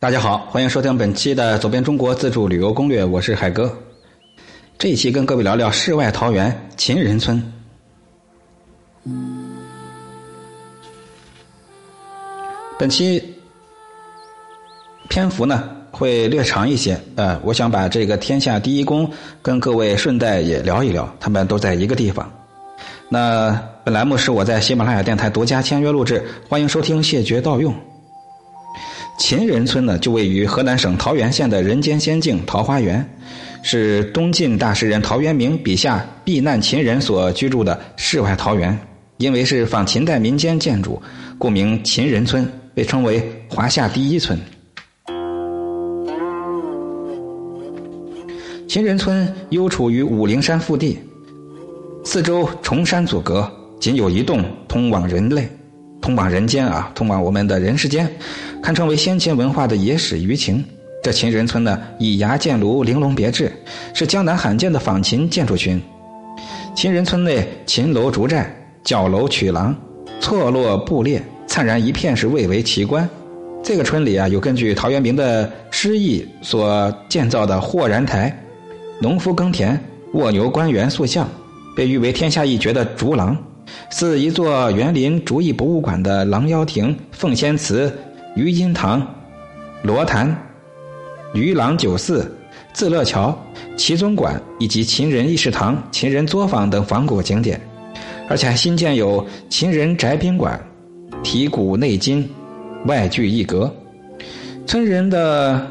大家好，欢迎收听本期的《走遍中国自助旅游攻略》，我是海哥。这一期跟各位聊聊世外桃源秦人村。本期篇幅呢会略长一些，呃，我想把这个天下第一宫跟各位顺带也聊一聊，他们都在一个地方。那本栏目是我在喜马拉雅电台独家签约录制，欢迎收听，谢绝盗用。秦人村呢，就位于河南省桃源县的人间仙境桃花源，是东晋大诗人陶渊明笔下避难秦人所居住的世外桃源。因为是仿秦代民间建筑，故名秦人村，被称为华夏第一村。秦人村幽处于武陵山腹地，四周崇山阻隔，仅有一栋通往人类。通往人间啊，通往我们的人世间，堪称为先秦文化的野史舆情。这秦人村呢，以崖建炉，玲珑别致，是江南罕见的仿秦建筑群。秦人村内秦楼竹寨、角楼曲廊，错落布列，灿然一片，是蔚为奇观。这个村里啊，有根据陶渊明的诗意所建造的豁然台、农夫耕田、卧牛官员塑像，被誉为天下一绝的竹廊。似一座园林竹艺博物馆的狼妖亭、凤仙祠、余音堂、罗潭、渔郎酒肆、自乐桥、齐宗馆以及秦人议事堂、秦人作坊等仿古景点，而且还新建有秦人宅宾馆，体古内今，外具一格。村人的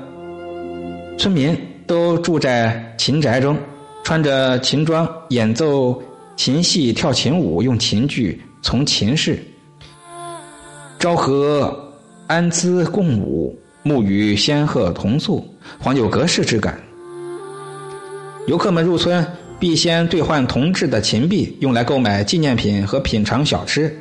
村民都住在秦宅中，穿着秦装，演奏。琴戏跳秦舞，用琴剧从秦氏，昭和安姿共舞，沐与仙鹤同宿，恍有隔世之感。游客们入村必先兑换铜制的秦币，用来购买纪念品和品尝小吃。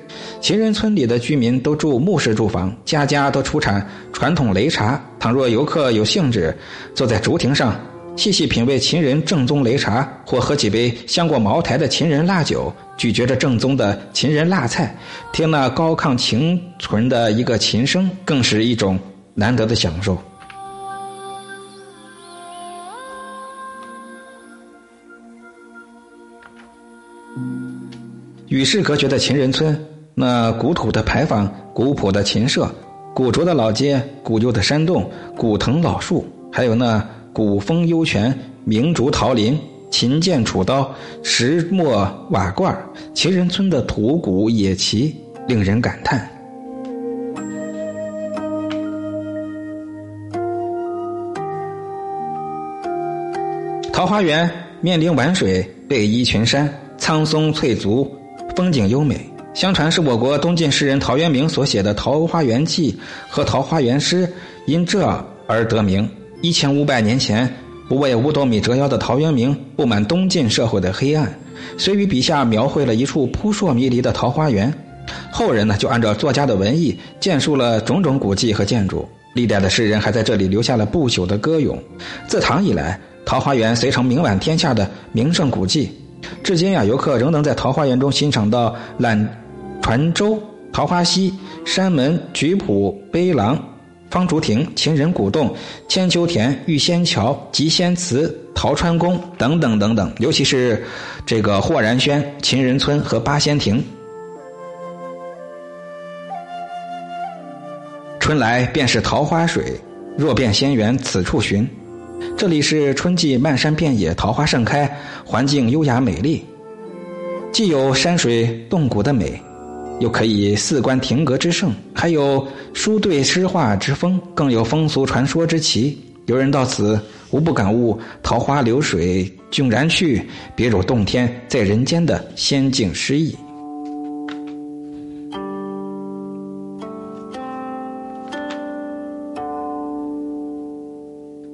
秦人村里的居民都住木式住房，家家都出产传统擂茶。倘若游客有兴致，坐在竹亭上。细细品味秦人正宗擂茶，或喝几杯香过茅台的秦人辣酒，咀嚼着正宗的秦人辣菜，听那高亢清纯的一个琴声，更是一种难得的享受。与世隔绝的秦人村，那古土的牌坊、古朴的琴社、古拙的老街、古旧的山洞、古藤老树，还有那。古风幽泉、明竹桃林、秦剑楚刀、石磨瓦罐，秦人村的土谷野奇，令人感叹。桃花源面临晚水，背依群山，苍松翠竹，风景优美。相传是我国东晋诗人陶渊明所写的《桃花源记》和《桃花源诗》，因这而得名。一千五百年前，不为五斗米折腰的陶渊明不满东晋社会的黑暗，遂于笔下描绘了一处扑朔迷离的桃花源。后人呢，就按照作家的文艺，建树了种种古迹和建筑。历代的诗人还在这里留下了不朽的歌咏。自唐以来，桃花源遂成名满天下的名胜古迹。至今呀，游客仍能在桃花源中欣赏到揽船舟、桃花溪、山门、菊圃、碑廊。方竹亭、秦人古洞、千秋田、玉仙桥、集仙祠、陶川宫等等等等，尤其是这个霍然轩、秦人村和八仙亭。春来便是桃花水，若变仙缘此处寻。这里是春季漫山遍野桃花盛开，环境优雅美丽，既有山水洞谷的美。又可以四观亭阁之胜，还有书对诗画之风，更有风俗传说之奇。游人到此，无不感悟“桃花流水迥然去，别有洞天在人间”的仙境诗意。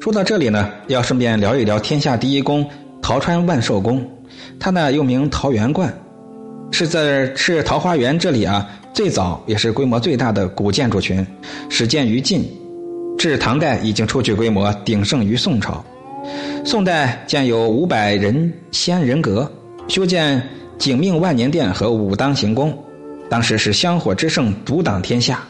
说到这里呢，要顺便聊一聊天下第一宫桃川万寿宫，它呢又名桃源观。是在是桃花源这里啊，最早也是规模最大的古建筑群，始建于晋，至唐代已经初具规模，鼎盛于宋朝。宋代建有五百人仙人阁，修建景命万年殿和武当行宫，当时是香火之盛，独挡天下。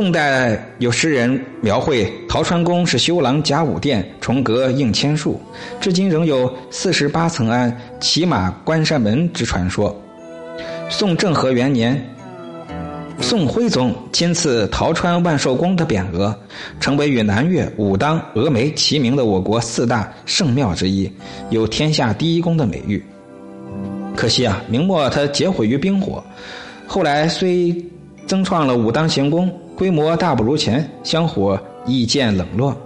宋代有诗人描绘陶川宫是修廊甲午殿，重阁应千树，至今仍有四十八层庵、骑马关山门之传说。宋政和元年，宋徽宗亲赐陶川万寿宫的匾额，成为与南岳、武当、峨眉齐名的我国四大圣庙之一，有天下第一宫的美誉。可惜啊，明末它劫毁于兵火，后来虽增创了武当行宫。规模大不如前，香火亦渐冷落。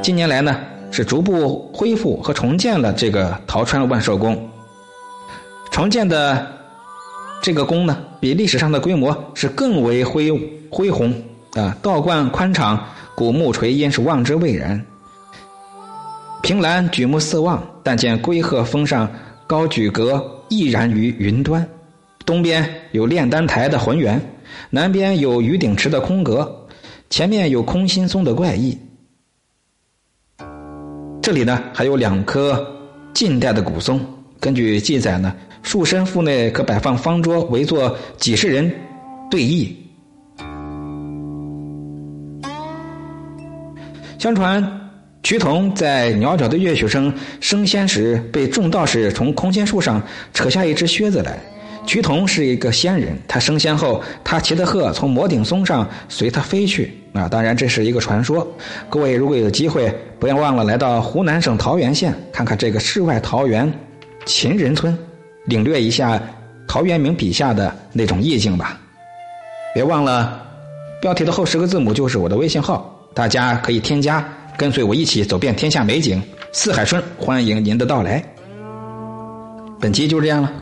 近年来呢，是逐步恢复和重建了这个陶川万寿宫。重建的这个宫呢，比历史上的规模是更为恢恢宏啊，道观宽敞，古木垂荫是望之蔚然。凭栏举目四望，但见龟鹤峰上高举阁屹然于云端，东边有炼丹台的浑圆。南边有鱼鼎池的空阁，前面有空心松的怪异。这里呢还有两棵近代的古松，根据记载呢，树身腹内可摆放方桌，围坐几十人对弈。相传瞿同在袅袅的乐曲声升仙时，被众道士从空心树上扯下一只靴子来。瞿同是一个仙人，他升仙后，他骑的鹤从摩顶松上随他飞去。啊，当然这是一个传说。各位如果有机会，不要忘了来到湖南省桃源县看看这个世外桃源秦人村，领略一下陶渊明笔下的那种意境吧。别忘了，标题的后十个字母就是我的微信号，大家可以添加，跟随我一起走遍天下美景。四海春，欢迎您的到来。本期就这样了。